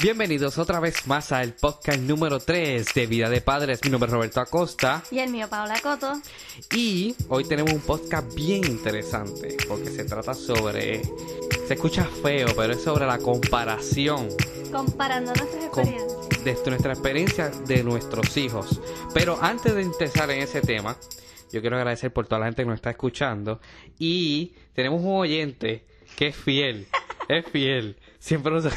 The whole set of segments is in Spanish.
Bienvenidos otra vez más al podcast número 3 de Vida de Padres. Mi nombre es Roberto Acosta Y el mío, Paula Coto. y hoy tenemos un podcast bien interesante porque se trata sobre... Se escucha feo, pero es sobre la comparación Comparando nuestras con- experiencias. de nuestra experiencia de nuestros hijos. Pero antes de empezar en ese tema, yo quiero agradecer por toda la gente que nos está escuchando. Y tenemos un oyente que es fiel. es fiel. Siempre nos-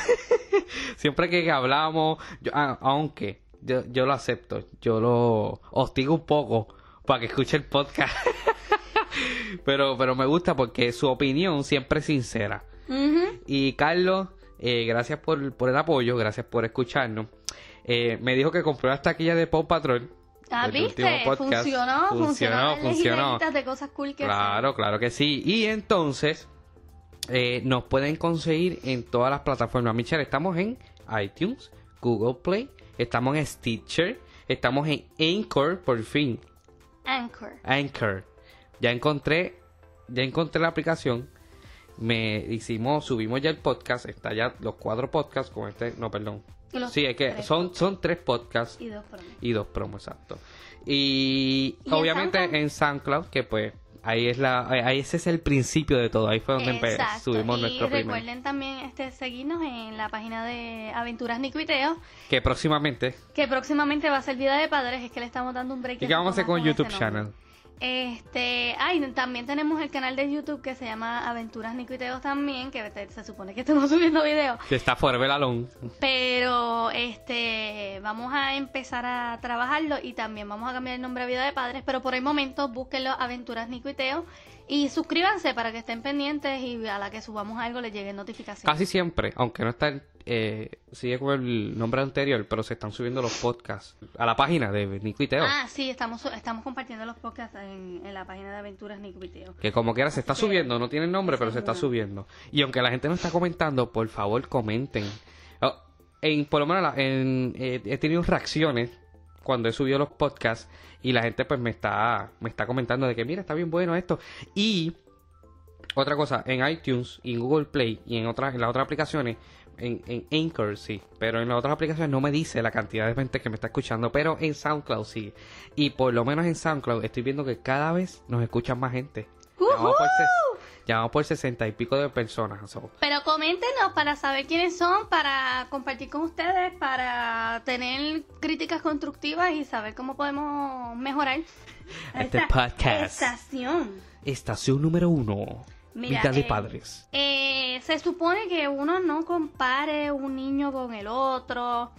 Siempre que hablamos, yo- a- aunque yo, yo lo acepto, yo lo hostigo un poco para que escuche el podcast. pero, pero me gusta porque su opinión siempre es sincera. Y Carlos, eh, gracias por, por el apoyo, gracias por escucharnos. Eh, me dijo que compró las taquillas de Paw Patrol. Ah, viste, podcast. funcionó, funcionó. Funcionó, funcionó. de cosas cool que Claro, claro que sí. Y entonces, eh, nos pueden conseguir en todas las plataformas. Michelle, estamos en iTunes, Google Play, estamos en Stitcher, estamos en Anchor, por fin. Anchor. Anchor. Ya encontré, ya encontré la aplicación. Me hicimos, subimos ya el podcast, está ya los cuatro podcasts con este, no, perdón. Los Sí, es que tres son, son tres podcasts Y dos promos. y dos promos, exacto. Y, ¿Y en obviamente SoundCloud? en SoundCloud, que pues ahí es la, ahí ese es el principio de todo, ahí fue donde Exacto. subimos y nuestro primer. recuerden también este seguirnos en la página de Aventuras Nicuiteo, Que próximamente, que próximamente va a ser Vida de Padres, es que le estamos dando un break. ¿y qué vamos a hacer con YouTube nombre. Channel? Este, ay, también tenemos el canal de YouTube que se llama Aventuras Nicuiteos también, que se supone que estamos subiendo videos. Que está Forever Alone. Pero este vamos a empezar a trabajarlo y también vamos a cambiar el nombre a Vida de Padres, pero por el momento búsquenlo Aventuras Nico y Teo y suscríbanse para que estén pendientes y a la que subamos algo les llegue notificación. Casi siempre, aunque no está, eh, sigue con el nombre anterior, pero se están subiendo los podcasts a la página de Nico y Teo. Ah, sí, estamos estamos compartiendo los podcasts en, en la página de Aventuras Nico y Teo. Que como quiera se está Sí. subiendo, no tiene nombre, pero se está subiendo. Y aunque la gente no está comentando, por favor comenten. Oh, En, por lo menos en, eh, he tenido reacciones cuando he subido los podcasts y la gente pues me está, me está comentando de que mira, está bien bueno esto. Y otra cosa, en iTunes y en Google Play y en otras, en las otras aplicaciones, en, en Anchor sí, pero en las otras aplicaciones no me dice la cantidad de gente que me está escuchando, pero en SoundCloud sí. Y por lo menos en SoundCloud estoy viendo que cada vez nos escuchan más gente. Ses- ya vamos por 60 y pico de personas. so. Pero coméntenos para saber quiénes son, para compartir con ustedes, para tener críticas constructivas y saber cómo podemos mejorar Este esta podcast. estación. Estación número uno. Mira, Vida de eh, padres. Eh, se supone que uno no compare un niño con el otro,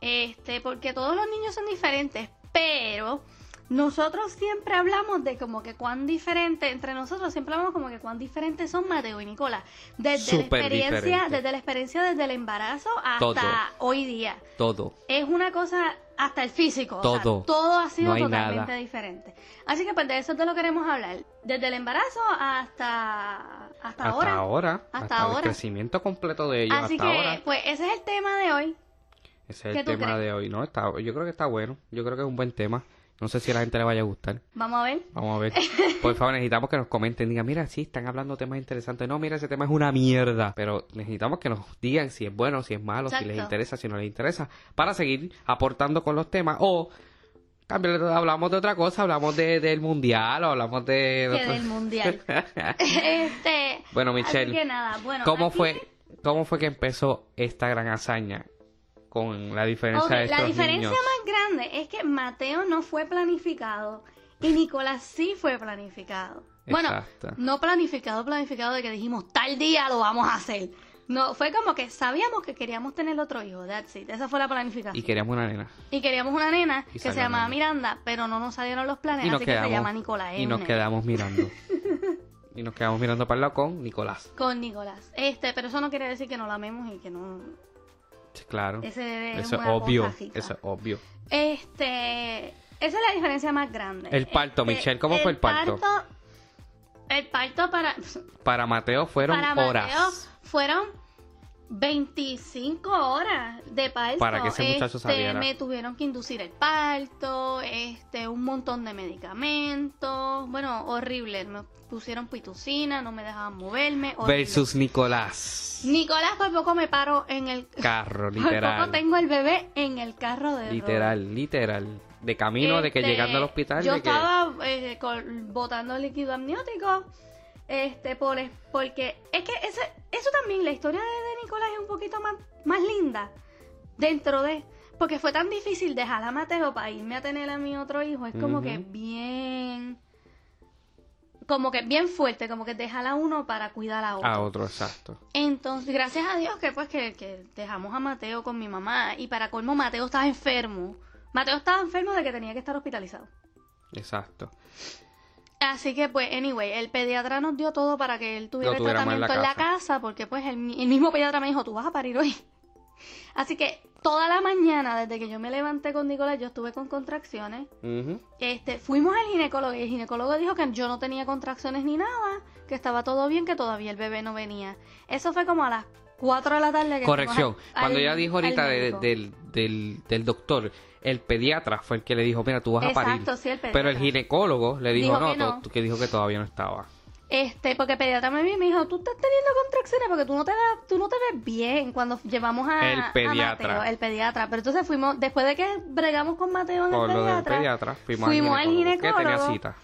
este, porque todos los niños son diferentes, pero nosotros siempre hablamos de como que cuán diferente, entre nosotros siempre hablamos como que cuán diferentes son Mateo y Nicolás, desde la experiencia, diferente. desde la experiencia desde el embarazo hasta Todo. hoy día. Todo. Es una cosa hasta el físico. o sea, Todo. todo ha sido No totalmente nada. diferente. Así que pues de eso te lo queremos hablar. Desde el embarazo hasta, hasta, Hasta ahora. ahora. Hasta Hasta, ahora. el crecimiento completo de ellos. Así hasta que, ahora. pues ese es el tema de hoy. Ese es ¿qué el tema crees? de hoy, ¿no? Está, yo creo que está bueno. Yo creo que es un buen tema. No sé si a la gente le vaya a gustar. Vamos a ver. Vamos a ver. Por favor, necesitamos que nos comenten. Digan, mira, sí, están hablando temas interesantes. No, mira, ese tema es una mierda. Pero necesitamos que nos digan si es bueno, si es malo, si les interesa, si no les interesa. Para seguir aportando con los temas. O cambiar, hablamos de otra cosa. Hablamos de, del mundial o hablamos de... Que del mundial. este. Bueno, Michelle, Así que nada, bueno. ¿Cómo aquí- fue, ¿Cómo fue que empezó esta gran hazaña con la diferencia Ok, de estos la diferencia niños? más grande es que Mateo no fue planificado y Nicolás sí fue planificado. Bueno, no planificado, planificado de que dijimos tal día lo vamos a hacer. No, fue como que sabíamos que queríamos tener otro hijo, that's it. Esa fue la planificación. Y queríamos una nena. Y queríamos una nena Y que se llamaba nena. Miranda, pero no nos salieron los planes, Y así que se llama Nicolás. y nos quedamos mirando. y nos quedamos mirando para el lado con Nicolás. Con Nicolás. Este, pero eso no quiere decir que no lo amemos y que no... Claro. Ese bebé es Eso es una obvio. cosa. Eso es obvio. Este, esa es la diferencia más grande. El parto, Este, Michelle, ¿cómo fue el parto? El parto para, Para Mateo fueron para Mateo horas. fueron 25 horas de parto. Para que ese muchacho Este. Me tuvieron que inducir el parto, este, un montón de medicamentos. Bueno, horrible. Me pusieron pitucina, no me dejaban moverme. horrible. Versus Nicolás. Nicolás, por poco me paro en el Carro, Por poco literal. tengo el bebé en el carro de. Literal, literal. De camino, de que Este, llegando al hospital. Yo de que... estaba eh, botando líquido amniótico. Este, por, porque es que ese, eso también, la historia de, de Nicolás es un poquito más, más linda. Dentro de. Porque fue tan difícil dejar a Mateo para irme a tener a mi otro hijo. Es como que bien. Como que bien fuerte, como que dejar a uno para cuidar a otro. A otro, exacto. Entonces, gracias a Dios que pues que, que dejamos a Mateo con mi mamá y para colmo Mateo estaba enfermo. Mateo estaba enfermo de que tenía que estar hospitalizado. Exacto. Así que pues, anyway, el pediatra nos dio todo para que él tuviera el tuviéramos en la tratamiento en la casa. porque pues el, mi- el mismo pediatra me dijo, tú vas a parir hoy. Así que toda la mañana, desde que yo me levanté con Nicolás, yo estuve con contracciones. Este, fuimos al ginecólogo y el ginecólogo dijo que yo no tenía contracciones ni nada, que estaba todo bien, que todavía el bebé no venía. Eso fue como a las 4 de la tarde. Que Corrección. al- Cuando ella dijo ahorita de- del, del, del doctor, el pediatra fue el que le dijo, mira, tú vas a parir. Exacto, sí, el pediatra. Pero el ginecólogo le dijo, Dijo no, que no. que dijo que todavía no estaba. Este, porque el pediatra me vio y me dijo, tú estás teniendo contracciones porque tú no te ves, tú no te ves bien cuando llevamos a, El a pediatra. Mateo, el pediatra. Pero entonces fuimos, después de que bregamos con Mateo en Por el lo del pediatra, pediatra, fuimos, fuimos al al ginecólogo. tenía cita.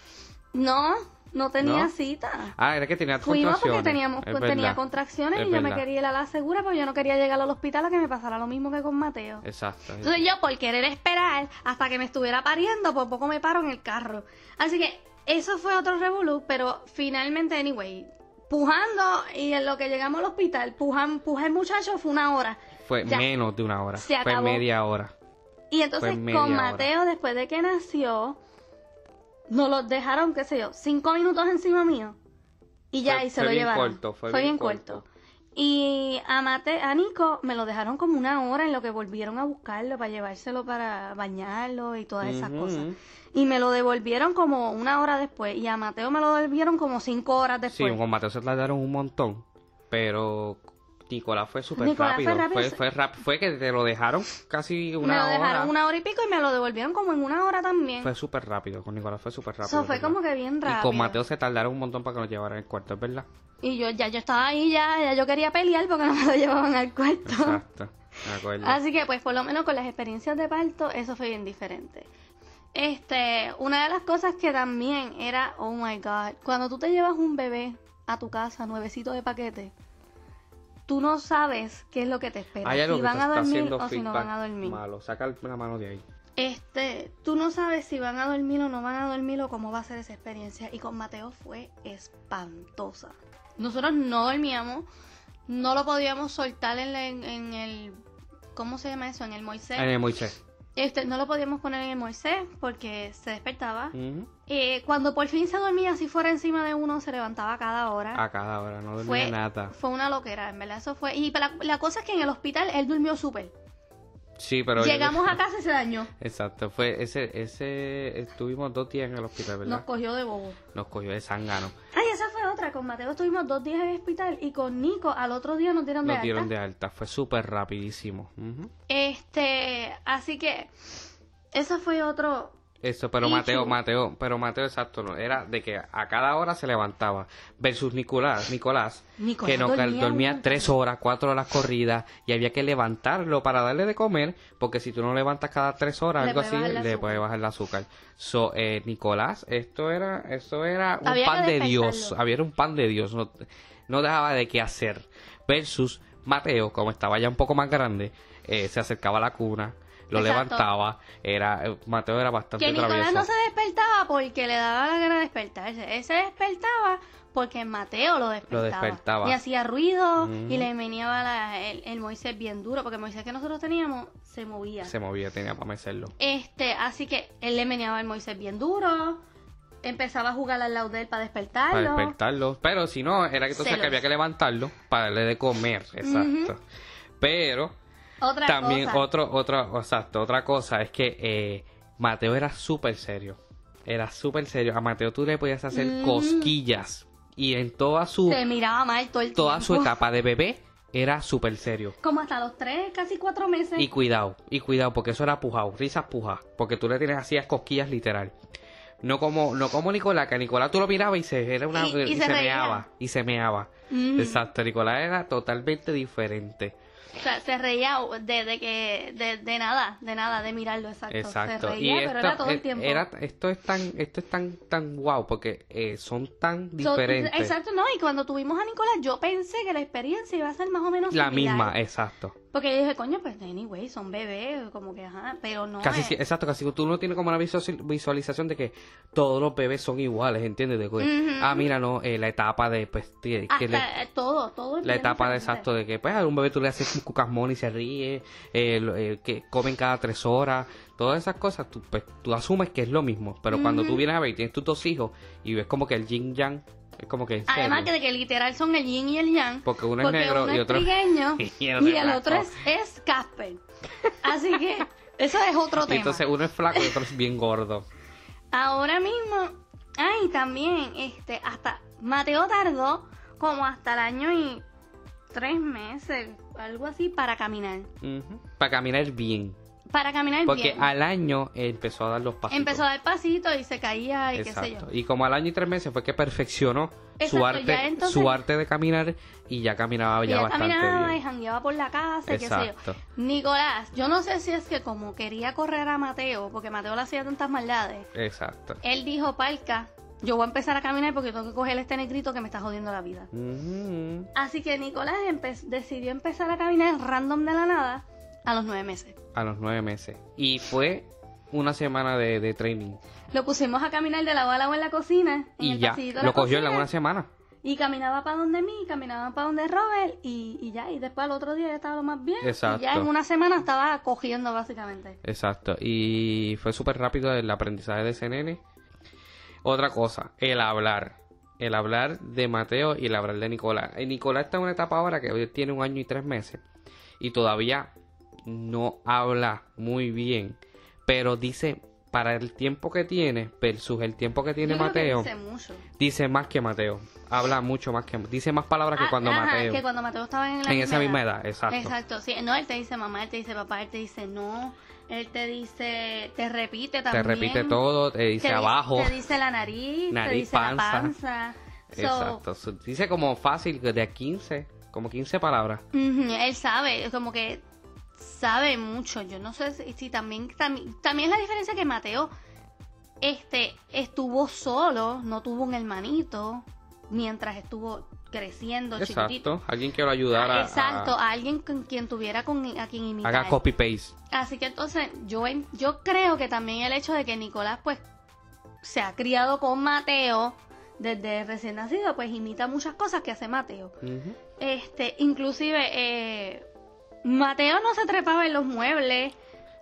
no, no tenía ¿No? cita. Ah, era que tenía Fuimos porque teníamos, Es tenía verdad. contracciones Es y yo me quería ir a la segura porque yo no quería llegar al hospital a que me pasara lo mismo que con Mateo. Exacto. Entonces yo por querer esperar hasta que me estuviera pariendo, por poco me paro en el carro. Así que eso fue otro revolú, pero finalmente, anyway, pujando y en lo que llegamos al hospital, pujan, pujé el muchacho fue una hora. Fue Ya. menos de una hora. Se Fue acabó. media hora. Y entonces con hora. Mateo, después de que nació, nos lo dejaron, qué sé yo, cinco minutos encima mío. Y ya, Fue- y se fue lo bien llevaron. corto, fue bien, bien corto. corto. Y a Mate, a Nico me lo dejaron como una hora en lo que volvieron a buscarlo para llevárselo para bañarlo y todas esas cosas. Y me lo devolvieron como una hora después. Y a Mateo me lo devolvieron como cinco horas Sí, después. con Mateo se tardaron un montón. Pero Nicolás fue súper fue rápido. Fue, se- fue, rap- fue que te lo dejaron casi una me lo hora. dejaron una hora y pico y me lo devolvieron como en una hora también. Fue súper rápido. Con Nicolás fue súper rápido. Eso fue como que bien rápido. Y con Mateo se tardaron un montón para que nos llevaran al cuarto, ¿es verdad? Y yo ya yo estaba ahí, ya, ya yo quería pelear porque no me lo llevaban al cuarto. Exacto. Me acuerdo. Así que pues por lo menos con las experiencias de parto eso fue bien diferente. Este, una de las cosas que también era, oh my god, cuando tú te llevas un bebé a tu casa nuevecito de paquete, tú no sabes qué es lo que te espera, Hay algo si que van a dormir o si no van a dormir. malo. Saca la mano de ahí. Este, tú no sabes si van a dormir o no van a dormir o cómo va a ser esa experiencia. Y con Mateo fue espantosa. Nosotros no dormíamos, no lo podíamos soltar en, la- en- en el, ¿cómo se llama eso? En el Moisés. En el Moisés. Este, no lo podíamos poner en el Moisés porque se despertaba. Eh, cuando por fin se dormía, si fuera encima de uno, se levantaba cada hora. A cada hora, no dormía fue, nada. fue una loquera, en verdad. Eso fue. Y la, la cosa es que en el hospital él durmió súper. Sí, pero... Llegamos a casa y se dañó. Exacto, fue ese, ese, estuvimos dos días en el hospital, ¿verdad? Nos cogió de bobo. Nos cogió de zángano. Ay, esa fue otra. Con Mateo estuvimos dos días en el hospital y con Nico al otro día nos dieron de Nos dieron alta. de alta, fue súper rapidísimo. Este, así que eso fue otro. Eso, pero. Mateo, Mateo, pero Mateo, exacto, no, era de que a cada hora se levantaba. Versus Nicolás, Nicolás, Nicolás que no, dormía dormía, tres horas, cuatro horas corridas, y había que levantarlo para darle de comer, porque si tú no levantas cada tres horas, Le algo así, le azúcar. puede bajar el azúcar. So, eh, Nicolás, esto era, esto era un Había pan de Dios, había un pan de Dios, no, no dejaba de qué hacer. Versus Mateo, como estaba ya un poco más grande, eh, se acercaba a la cuna, lo Exacto. levantaba, era, eh, Mateo era bastante Que Nicolás travieso. no se despertaba porque le daba la gana de despertarse. Él se despertaba porque Mateo lo despertaba. despertaba. Y hacía ruido Ujú. y le meneaba el, el Moisés bien duro. Porque el Moisés que nosotros teníamos se movía. Se movía, tenía para mecerlo. Este, así que él le meneaba el Moisés bien duro. Empezaba a jugar al lado de él para despertarlo. Para despertarlo. Pero si no, era que entonces que había que levantarlo para darle de comer. Exacto. Pero Otra también cosa. otro, otra, exacto, otra cosa es que eh, Mateo era súper serio. Era súper serio. A Mateo tú le podías hacer Mm. cosquillas. Y en toda su, Se miraba mal todo el toda tiempo. su etapa de bebé, era súper serio. Como hasta los tres, casi cuatro meses. Y cuidado, y cuidado, porque eso era pujado, risas pujas, porque tú le tienes así a cosquillas literal. No como, no como Nicolás, que a Nicolás tú lo mirabas y se, era una, Y- y se reía. meaba, y se meaba. Mm. Exacto, Nicolás era totalmente diferente. O sea, se reía de, de que, de, de nada, de nada, de mirarlo, exacto. Exacto. Se reía, y pero esto, era todo el eh, tiempo. era- esto es tan, esto es tan, tan guau, porque eh, son tan So- diferentes. exacto, no, y cuando tuvimos a Nicolás, yo pensé que la experiencia iba a ser más o menos la similar. misma, exacto. Porque yo dije, coño, pues anyway, son bebés, como que ajá, pero no. Casi, es- sí, exacto, casi tú no tienes como una visual- visualización de que todos los bebés son iguales, ¿entiendes? De que. Ah, mira, no, eh, la etapa de, pues, que hasta le- todo, todo. la etapa de exacto de que pues a un bebé tú le haces un cucasmón y se ríe eh, eh, que comen cada tres horas todas esas cosas tú pues tú asumes que es lo mismo pero cuando tú vienes a ver y tienes tus dos hijos y ves como que el yin yang como que Además que de que literal son el yin y el yang. porque uno es negro uno y es otro trigueño y y el el, blanco. otro es, es Casper. Así que eso es otro Y tema. entonces uno es flaco y otro es bien gordo Ahora mismo, ay, también, este, hasta Mateo tardó como hasta el año y tres meses, algo así, para caminar. Para caminar bien Para caminar porque bien. al año empezó a dar los pasos Empezó a dar pasitos y se caía y qué sé yo. Exacto. Y como al año y tres meses fue que perfeccionó su Exacto, arte, entonces- su arte de caminar y ya caminaba Y ya ya bastante caminaba y bien. jangueaba por la casa, y qué sé Exacto. yo. Nicolás, yo no sé si es que como quería correr a Mateo, porque Mateo le hacía tantas maldades, Exacto. él dijo, Palca, yo voy a empezar a caminar porque tengo que coger este negrito que me está jodiendo la vida. Ujú. Así que Nicolás empe- decidió empezar a caminar random de la nada a los nueve meses. A los nueve meses. Y fue una semana de, de training. Lo pusimos a caminar de lado a lado en la cocina. en Y el ya, lo cogió en la- una semana. Y caminaba para donde mí, caminaba para donde Robert y, y ya. Y después al otro día ya estaba lo más bien. Exacto. Y ya en una semana estaba cogiendo básicamente. Exacto. Y fue súper rápido el aprendizaje de ese nene. Otra cosa, el hablar. El hablar de Mateo y el hablar de Nicolás. Y Nicolás está en una etapa ahora que hoy tiene un año y tres meses. Y todavía no habla muy bien. Pero dice, para el tiempo que tiene, versus el tiempo que tiene Yo creo que Mateo, dice mucho. dice más que Mateo. Habla mucho más que Dice más palabras que Ah, cuando ajá, Mateo. que cuando Mateo estaba en la En esa misma edad, exacto. Exacto, sí. No, él te dice mamá, él te dice papá, él te dice no. Él te dice, te repite Te también. repite todo, te dice Te di- abajo. Te dice la nariz, te Nariz, dice la panza. panza. So, Exacto. Dice como fácil, de a 15, como 15 palabras. él sabe, como que sabe mucho. Yo no sé si, si también, también, también la diferencia que Mateo este estuvo solo, no tuvo un hermanito mientras estuvo creciendo, chiquitito. Exacto. Alguien que lo ayudara. a- Exacto, a alguien con quien tuviera con, a quien imitar. haga copy paste. Así que entonces yo, yo creo que también el hecho de que Nicolás pues se ha criado con Mateo desde recién nacido, pues imita muchas cosas que hace Mateo. Ujú. Este, inclusive eh, Mateo no se trepaba en los muebles.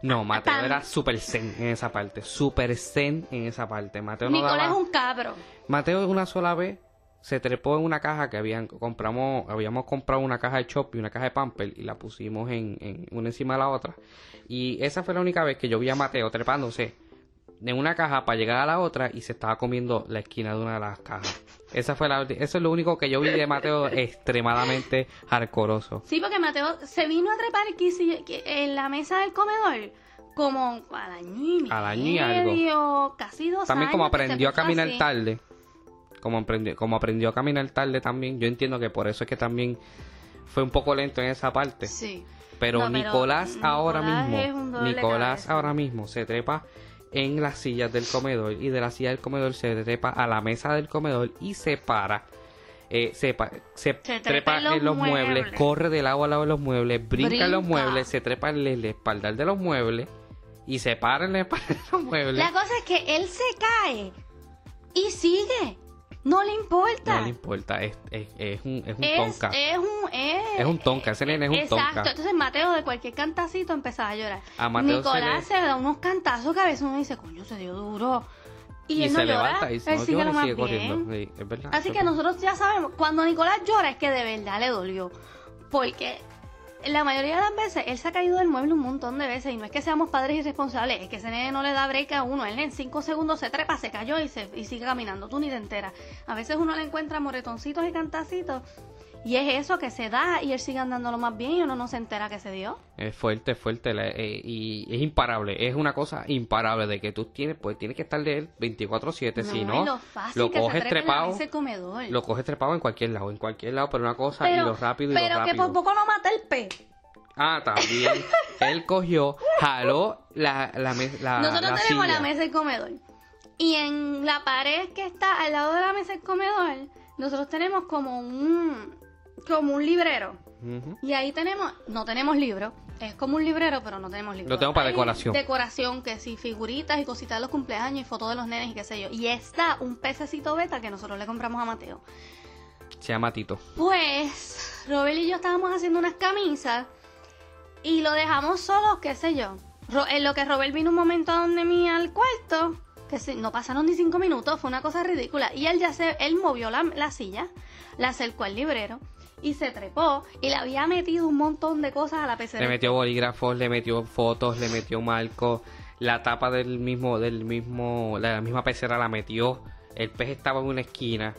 No, Mateo Tan- era super zen en esa parte. Super zen en esa parte. Mateo no Nicolás daba... es un cabro. Mateo una sola vez se trepó en una caja que habían compramos habíamos comprado una caja de chop y una caja de pamper y la pusimos en, en una encima de la otra y esa fue la única vez que yo vi a Mateo trepándose en una caja para llegar a la otra y se estaba comiendo la esquina de una de las cajas esa fue la eso es lo único que yo vi de Mateo extremadamente hardcoreoso Sí, porque Mateo se vino a trepar en la mesa del comedor como Al año y algo. casi dos también como años aprendió a caminar así. tarde como aprendió como aprendió a caminar tarde también yo entiendo que por eso es que también fue un poco lento en esa parte Sí. Pero No, pero Nicolás ahora mismo, es un dolor de Nicolás ahora mismo se trepa en las sillas del comedor y de la silla del comedor se trepa a la mesa del comedor y se para. eh, se, pa- se trepa trepa en los en los muebles, muebles. corre de lado a lado de los muebles, brinca, en los muebles, se trepa en el espaldar de los muebles y se para en el espaldar de los muebles. La cosa es que él se cae y sigue. No le importa. No le importa, es, es, es un, es un es, tonka. es un es, Es un tonka, ese nene es un Exacto. tonka. Entonces Mateo de cualquier cantacito empezaba a llorar. A Mateo Nicolás se se, da unos cantazos que a veces uno dice, coño, se dio duro. Y, Y él no se llora, levanta y él se no sigue lo más corriendo. Sí, es verdad. Así que nosotros ya sabemos, cuando Nicolás llora es que de verdad le dolió. Porque la mayoría de las veces él se ha caído del mueble un montón de veces y no es que seamos padres irresponsables, es que ese nene no le da break a uno. Él en cinco segundos se trepa, se cayó y, se, y sigue caminando. Tú ni te enteras. A veces uno le encuentra moretoncitos y cantacitos Y es eso que se da y él sigue andándolo más bien y uno no se entera que se dio. Es fuerte, fuerte la- eh, y es imparable. Es una cosa imparable de que tú tienes, pues tienes que estar de él 24/7. si y no, lo lo que coges trepado, mesa lo coges trepado en cualquier lado, en cualquier lado, pero una cosa y pero lo rápido y pero lo que rápido. por poco no mata el pez. Ah, también. él cogió, jaló la, la, me- la, Nosotros la tenemos silla. la mesa de comedor. Y en la pared que está al lado de la mesa de comedor, nosotros tenemos como un como un librero. Y ahí tenemos, no tenemos libro, es como un librero, pero no tenemos libro. Lo tengo para Hay decoración. Decoración, que sí, figuritas y cositas de los cumpleaños y fotos de los nenes y qué sé yo. Y está un pececito beta que nosotros le compramos a Mateo. Se llama Tito. Pues, Robert y yo estábamos haciendo unas camisas y lo dejamos solos, qué sé yo. En lo que Robert vino un momento a donde mí al cuarto, que sí, no pasaron ni cinco minutos, fue una cosa ridícula. Y él ya se, él movió la, la silla, la acercó al librero y se trepó y le había metido un montón de cosas a la pecera. Le metió bolígrafos, le metió fotos, le metió marcos, la tapa del mismo, del mismo, la misma pecera la metió, el pez estaba en una esquina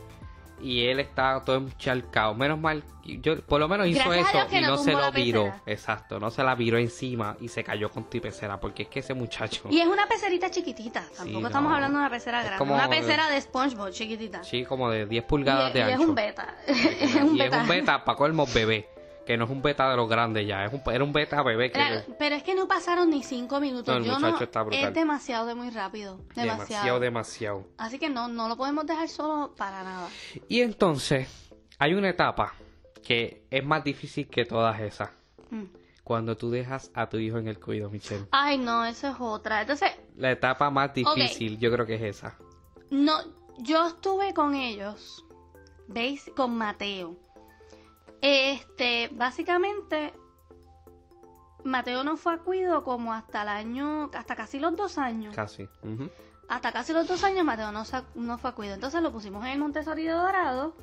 y él estaba todo encharcado. Menos mal, yo por lo menos hizo Gracias eso y no no se lo viró. Exacto, no se la viró encima y se cayó con tu pecera, porque es que ese muchacho, Y es una pecerita chiquitita, tampoco no. estamos hablando de una pecera grande, como- una pecera de SpongeBob chiquitita. sí, como de 10 y, pulgadas de y ancho. es un beta. es un y beta. es un beta para colmo bebé, que no es un beta de los grandes ya, es un, era un beta bebé que pero es que no pasaron ni cinco minutos. No, el Yo muchacho no, está brutal. es demasiado de muy rápido. Demasiado. demasiado, demasiado. Así que no, no lo podemos dejar solo para nada. Y entonces, hay una etapa que es más difícil que todas esas. Mm. Cuando tú dejas a tu hijo en el cuido, Michelle. Ay, no, eso es otra. Entonces, La etapa más difícil, yo creo que es esa. no, yo estuve con ellos, ¿veis? Con Mateo. Este, básicamente, Mateo no fue a cuido como hasta el año, hasta casi los dos años. Casi. Ujú, Hasta casi los dos años Mateo no, no fue a cuido. Entonces lo pusimos en el Montessori de Dorado.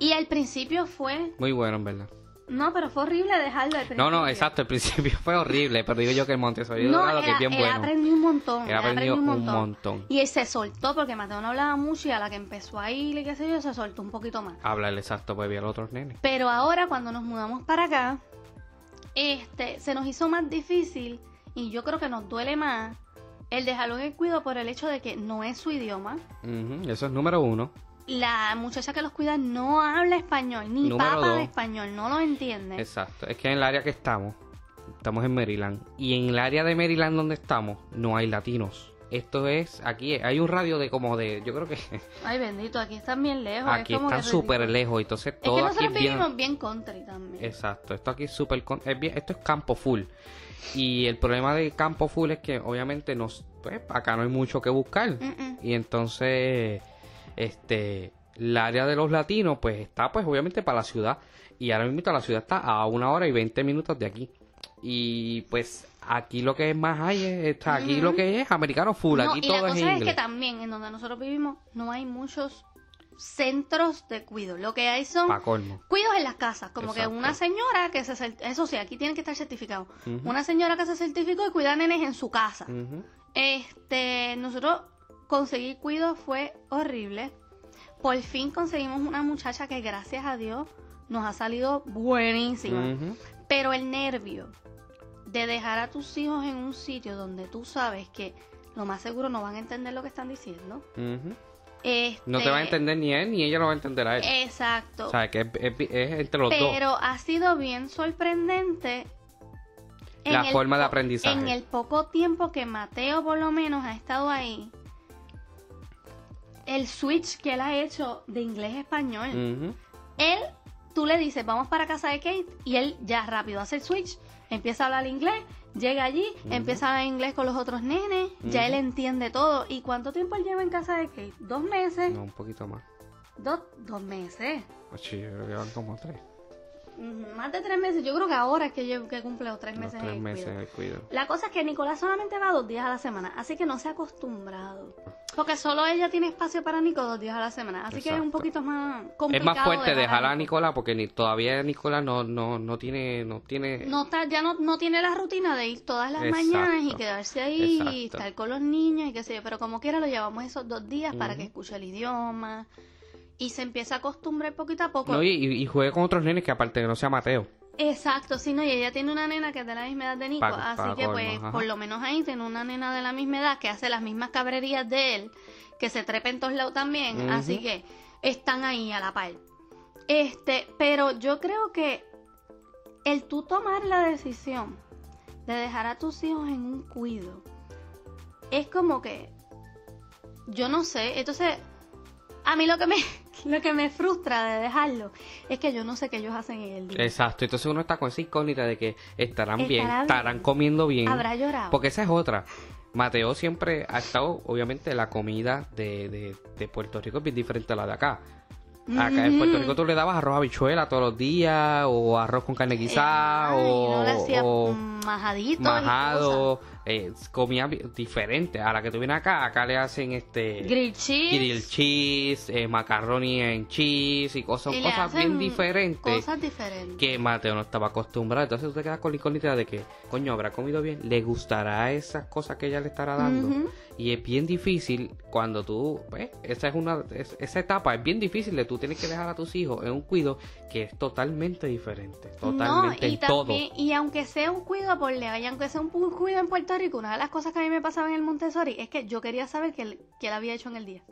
Y al principio fue Muy bueno, en verdad. No, pero fue horrible dejarlo al principio. No, no, exacto. El principio fue horrible, pero digo yo que el Montessori No, Dorado, él, que es bien él bueno. aprendió un montón. Él aprendió un montón. Y él se soltó porque Mateo no hablaba mucho y a la que empezó a ir y qué sé yo, se soltó un poquito más. Háblale exacto, pues vi a los otros nenes. Pero ahora cuando nos mudamos para acá, este, se nos hizo más difícil y yo creo que nos duele más el dejarlo en el cuidado por el hecho de que no es su idioma. Eso es número uno. La muchacha que los cuida no habla español, ni Número papa dos. de español, no lo entiende. Exacto. Es que en el área que estamos, estamos en Maryland. Y en el área de Maryland donde estamos, no hay latinos. Esto es, aquí hay un radio de como de, yo creo que Ay, bendito, aquí están bien lejos. es aquí como están que súper lejos. Entonces Es todo que aquí nosotros es bien. vivimos bien country también. Exacto, esto aquí es súper. es bien- esto es campo full. Y el problema de campo full es que obviamente nos, pues, acá no hay mucho que buscar. Y entonces, este, el área de los latinos, pues está, pues obviamente para la ciudad. Y ahora mismo la ciudad está a una hora y 20 minutos de aquí. Y pues aquí lo que es más hay es, está aquí lo que es americano full. No, aquí y todo la es cosa en es inglés. que también en donde nosotros vivimos no hay muchos centros de cuido. Lo que hay son cuidos en las casas. Como Exacto. que una señora que se... Eso sí, aquí tiene que estar certificado. Una señora que se certificó y cuida nenes en su casa. Este, nosotros conseguir cuido fue horrible. Por fin conseguimos una muchacha que gracias a Dios nos ha salido buenísima. Pero el nervio de dejar a tus hijos en un sitio donde tú sabes que lo más seguro no van a entender lo que están diciendo. Este, No te va a entender ni él ni ella lo va a entender a él. Exacto. O sea, que es, es- es entre los dos. Pero ha sido bien sorprendente. en La forma de aprendizaje. En el poco tiempo que Mateo, por lo menos, ha estado ahí, el switch que él ha hecho de inglés a español. Él, tú le dices, vamos para casa de Kate, y él ya rápido hace el switch, empieza a hablar inglés, llega allí, empieza a hablar inglés con los otros nenes, ya él entiende todo. ¿Y cuánto tiempo él lleva en casa de Kate? ¿Dos meses? No, un poquito más. Dos, dos meses. Oye, yo creo que van como tres. Más de tres meses. Yo creo que ahora es que, yo, que cumple los tres Los meses. en tres el meses cuido. en el cuido. La cosa es que Nicolás solamente va dos días a la semana, así que no se ha acostumbrado. Porque solo ella tiene espacio para Nico dos días a la semana, así que es un poquito más Es complicado. más fuerte dejar a Nico. Nicolás porque ni todavía Nicolás no, no, no tiene, no tiene No está, ya no, no tiene la rutina de ir todas las Exacto. mañanas y quedarse ahí y estar con los niños y qué sé yo, pero como quiera lo llevamos esos dos días para que escuche el idioma y se empieza a acostumbrar poquito a poco. No, y, y juegue con otros nenes que aparte de no sea Mateo. Exacto, sí, no, y ella tiene una nena que es de la misma edad de Nico, así para que colmo, pues ajá. por lo menos ahí tiene una nena de la misma edad que hace las mismas cabrerías de él, que se trepa en todos lados también, así que están ahí a la par. Este, pero yo creo que el tú tomar la decisión de dejar a tus hijos en un cuido es como que yo no sé, entonces a mí lo que me lo que me frustra de dejarlo es que yo no sé qué ellos hacen en el día. Exacto, entonces uno está con esa incógnita de que estarán bien, Estará bien. estarán comiendo bien. Habrá llorado. Porque esa es otra. Mateo siempre ha estado, obviamente, la comida de, de, de Puerto Rico es bien diferente a la de acá. Acá en Puerto. Rico tú le dabas arroz habichuela todos los días, o arroz con carne guisada, Ay, o, no le hacía o majaditos y majado, eh, comida diferente. A la que tú vienes acá, acá le hacen este. Grill cheese. grill cheese, eh, macaroni en cheese y cosas, y cosas bien diferentes Cosas diferentes. que Mateo no estaba acostumbrado. Entonces tú te quedas con la incógnita de que, coño, habrá comido bien, le gustará esas cosas que ella le estará dando. Y es bien difícil cuando tú, pues, esa es una, es- esa etapa es bien difícil de tú tienes que dejar a tus hijos en un cuido que es totalmente diferente, totalmente no, y en todo. también, y aunque sea un cuido por ley, y aunque sea un cuido en Puerto Rico, una de las cosas que a mí me pasaba en el Montessori es que yo quería saber qué él, qué él había hecho en el día.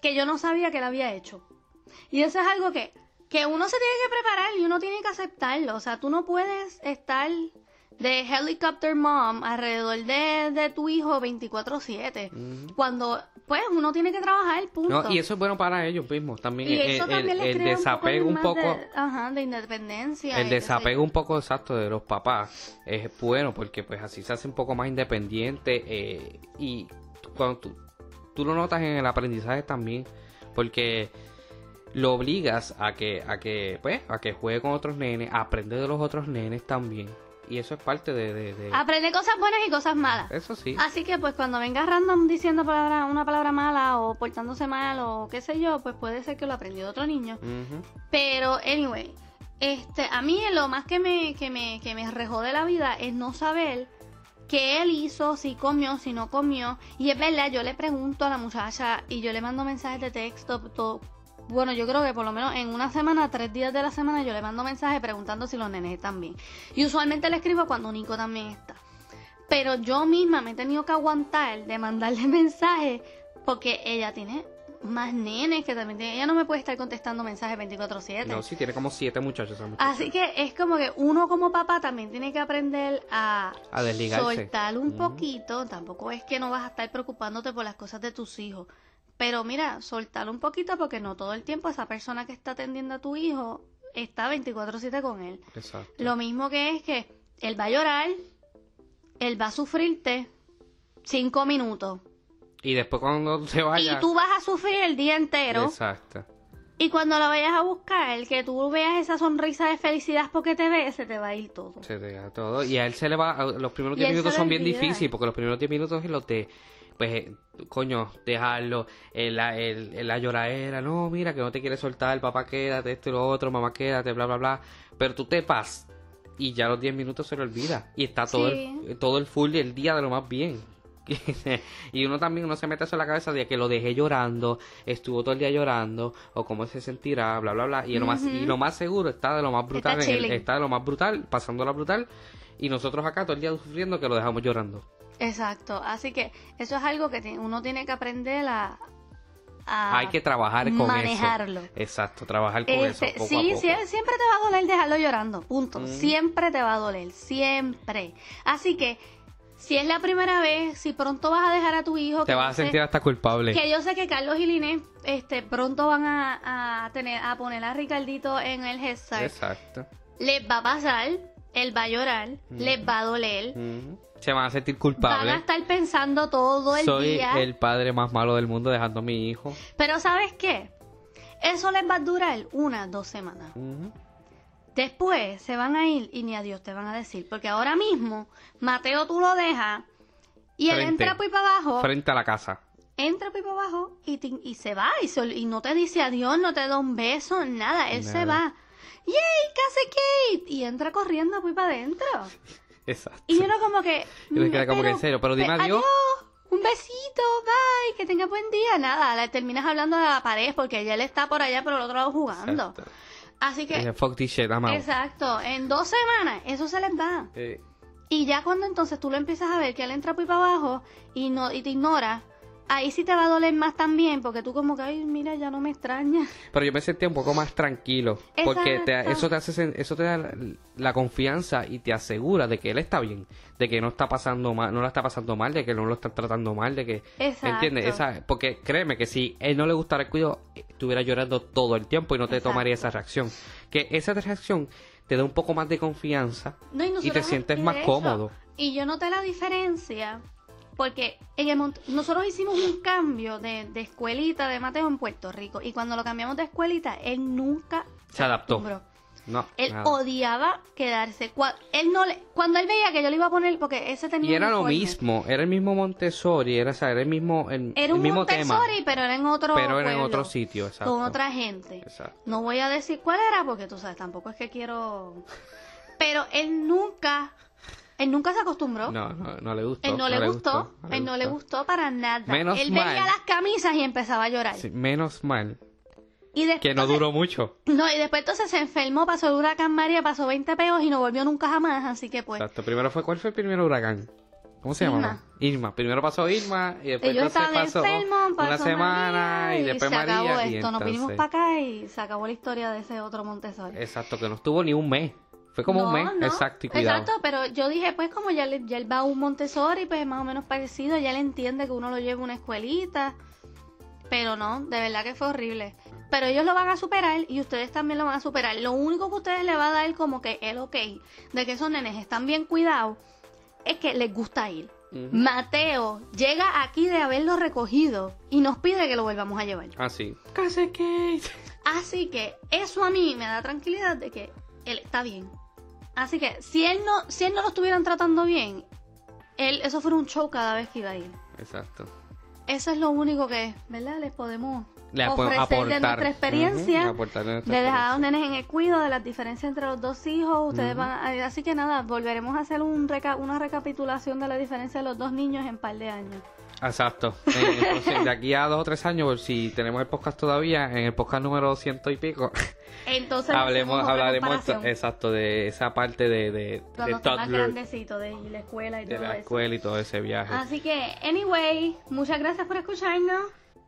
Que yo no sabía que él había hecho. Y eso es algo que, que uno se tiene que preparar y uno tiene que aceptarlo. O sea, tú no puedes estar de helicopter mom alrededor de, de tu hijo 24/7. Ujú. Cuando, pues, uno tiene que trabajar, punto. No, y eso es bueno para ellos mismos también. Y el, eso el- también el desapego un poco, de, ajá, de independencia. el desapego un poco exacto de los papás es bueno porque pues así se hace un poco más independiente eh, y cuando tú, tú lo notas en el aprendizaje también porque lo obligas a que a que pues a que juegue con otros nenes aprende de los otros nenes también y eso es parte de, de- cosas buenas y cosas malas. eso sí Así que pues cuando venga random diciendo palabra, una palabra mala o portándose mal o qué sé yo, pues puede ser que lo aprendió de otro niño. Pero, anyway, este, a mí lo más que me, que me, que me rejó de la vida es no saber qué él hizo, si comió, si no comió. Y es verdad, yo le pregunto a la muchacha y yo le mando mensajes de texto, todo. Bueno, yo creo que por lo menos en una semana, tres días de la semana, yo le mando mensajes preguntando si los nenes están bien. Y usualmente le escribo cuando Nico también está. Pero yo misma me he tenido que aguantar de mandarle mensajes porque ella tiene más nenes que también tiene. Ella no me puede estar contestando mensajes 24/7. no sí tiene como siete muchachos. Así que es como que uno como papá también tiene que aprender a, A desligarse. soltar un poquito. Tampoco es que no vas a estar preocupándote por las cosas de tus hijos. Pero mira, soltar un poquito porque no todo el tiempo esa persona que está atendiendo a tu hijo está 24/7 con él. exacto Lo mismo que es que él va a llorar, él va a sufrirte cinco minutos. y después cuando se vaya Y tú vas a sufrir el día entero. exacto Y cuando lo vayas a buscar, que tú veas esa sonrisa de felicidad porque te ve, se te va a ir todo. Se te da todo. Y a él se le va. Los primeros Y 10 él se minutos son bien difíciles porque los primeros 10 minutos es los de. Pues, eh, coño, dejarlo. El, la- el, el- la lloradera. No, mira, que no te quiere soltar. Papá, quédate. Esto y lo otro. Mamá, quédate. Bla, bla, bla. Pero tú te vas. Y ya los 10 minutos se le olvida. Y está todo, Sí. el, todo el full del día de lo más bien. y uno también uno se mete eso en la cabeza de que lo dejé llorando, estuvo todo el día llorando, o cómo se sentirá, bla bla bla. Y lo más, y lo más seguro está de lo más brutal, Está en el- está de lo más brutal, pasando la brutal, y nosotros acá todo el día sufriendo que lo dejamos llorando. Exacto. Así que eso es algo que uno tiene que aprender a, a Hay que trabajar con manejarlo. eso. Exacto, trabajar con Este, eso poco sí, a poco. sie- siempre te va a doler dejarlo llorando, punto. Mm. Siempre te va a doler, siempre. Así que, si es la primera vez, si pronto vas a dejar a tu hijo... Te que vas a sé- sentir hasta culpable. Que yo sé que Carlos y Linet este, pronto van a, a tener a poner a Ricardito en el head start. Exacto. Les va a pasar, él va a llorar, Mm. les va a doler. Se van a sentir van a culpables. estar pensando todo el Soy día. el padre más malo del mundo dejando a mi hijo. Pero ¿sabes qué? Eso les va a durar una, dos semanas. Ujú. Después se van a ir y ni a Dios te van a decir. Porque ahora mismo, Mateo tú lo dejas y él Frente. entra por ahí para abajo. Frente a la casa. entra por ahí para abajo y, te- y se va y, no te dice adiós, no te da un beso, nada, él se Nada. va. ¡Yay, casi Kate! Y entra corriendo por ahí para adentro. Exacto. Y uno como que... Y uno queda como que, pero- en serio, pero dime pe- adiós. un besito, bye, que tenga buen día. Nada, le terminas hablando de la pared porque ya él está por allá por el otro lado jugando. Exacto. Así que, fuck this shit, I'm out. exacto, en dos semanas eso se les va. Eh, Y ya cuando entonces tú lo empiezas a ver que él entra por ahí para abajo y, no, y te ignora, ahí sí te va a doler más también porque tú como que, ay, mira, ya no me extraña. Pero yo me sentía un poco más tranquilo. Porque te- Exacto. eso te hace eso te da la, la confianza y te asegura de que él está bien, de que no está pasando mal, no la está pasando mal, de que no lo están tratando mal, de que Exacto. ¿entiendes? Esa, porque créeme que si él no le gustara el cuidado, estuviera llorando todo el tiempo y no te Exacto. tomaría esa reacción. Que esa reacción te da un poco más de confianza No, y te sientes más cómodo. Y yo noté la diferencia porque en el mont- nosotros hicimos un cambio de, de escuelita de Mateo en Puerto Rico y cuando lo cambiamos de escuelita, él nunca Se adaptó. acostumbró. No, Él nada. odiaba quedarse. Cua- él no le, cuando él veía que yo le iba a poner, porque ese tenía Y era un lo mismo, era el mismo Montessori, era, o sea, era el mismo, el, Era el un mismo tema, Montessori, pero era en otro pero era en otro sitio, exacto. Con otra gente. Exacto. No voy a decir cuál era porque tú sabes, tampoco es que quiero... Pero él nunca, él nunca se acostumbró. No, no, no le gustó. Él no, le gustó, no le él no le gustó para nada. Menos él mal. veía las camisas y empezaba a llorar. Sí, menos mal Y después, que no duró mucho. No, y después entonces se enfermó, pasó el huracán María, pasó 20 peos y no volvió nunca jamás, así que pues... Exacto. Primero fue, ¿cuál fue el primer huracán? ¿Cómo se llamaba? Irma. Primero pasó Irma y después Ellos entonces pasó enfermos, pasó una semana María, y después se María acabó y esto, nos vinimos para acá y se acabó la historia de ese otro Montessori. Exacto, que no estuvo ni un mes. Fue como un mes, no, exacto, y cuidado. Exacto, pero yo dije, pues como ya, le- ya él va a un Montessori, pues más o menos parecido, ya él entiende que uno lo lleva a una escuelita. Pero no, de verdad que fue horrible. Pero ellos lo van a superar y ustedes también lo van a superar. Lo único que ustedes le va a dar como que el ok de que esos nenes están bien cuidados es que les gusta ir. Mateo llega aquí de haberlo recogido y nos pide que lo volvamos a llevar. Ah, sí. Casi que... Así que eso a mí me da tranquilidad de que él está bien. Así que si él no, si él no lo estuvieran tratando bien, él, eso fuera un show cada vez que iba a ir. Exacto. Eso es lo único que, ¿verdad? Les podemos Le ofrecer aportar. de nuestra experiencia. Ujú, aportar de nuestra dejar a los nenes en el cuidado, de las diferencias entre los dos hijos. Ustedes van a- así que nada, volveremos a hacer un reca- una recapitulación de la diferencia de los dos niños en par de años. Exacto. Eh, de aquí a dos o tres años, si tenemos el podcast todavía, en el podcast número 200 y pico, Entonces hablemos, hablaremos exacto de esa parte de, de, cuando de toddler, grandecito de la escuela y de todo la eso. escuela y todo ese viaje. Así que, anyway, muchas gracias por escucharnos.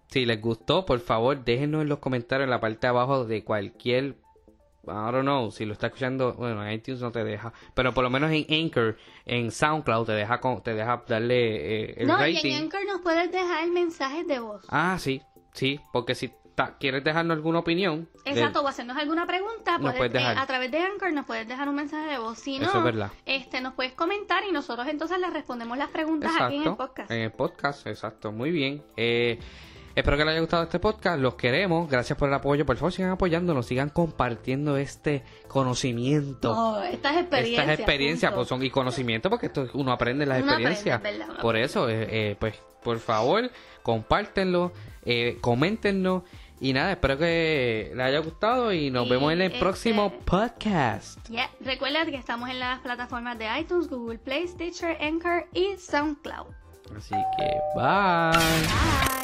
Si les gustó, por favor, déjenos en los comentarios en la parte de abajo de cualquier. I don't know, si lo está escuchando, bueno, en iTunes no te deja, pero por lo menos en Anchor, en SoundCloud te deja con- te deja darle eh, el no, y rating. en Anchor nos puedes dejar mensajes de voz. Ah, sí, sí, porque si ta- quieres dejarnos alguna opinión, Exacto, del- o hacernos alguna pregunta, puedes, puedes dejar. eh, a través de Anchor nos puedes dejar un mensaje de voz. Si no, Eso es verdad. este, nos puedes comentar y nosotros entonces les respondemos las preguntas aquí en el podcast. en el podcast, exacto, muy bien. Eh, espero que les haya gustado este podcast, los queremos, gracias por el apoyo, por favor sigan apoyándonos, sigan compartiendo este conocimiento. Oh, estas experiencias. Estas experiencias punto. pues, son y conocimiento porque esto uno aprende las Uno aprende, experiencias. Por eso, eh, eh, pues, por favor, compártenlo, eh, coméntenlo y nada, espero que les haya gustado y nos Y, vemos en el este, próximo podcast. Yeah, Recuerda que estamos en las plataformas de iTunes, Google Play, Stitcher, Anchor y SoundCloud. Así que, bye. Bye.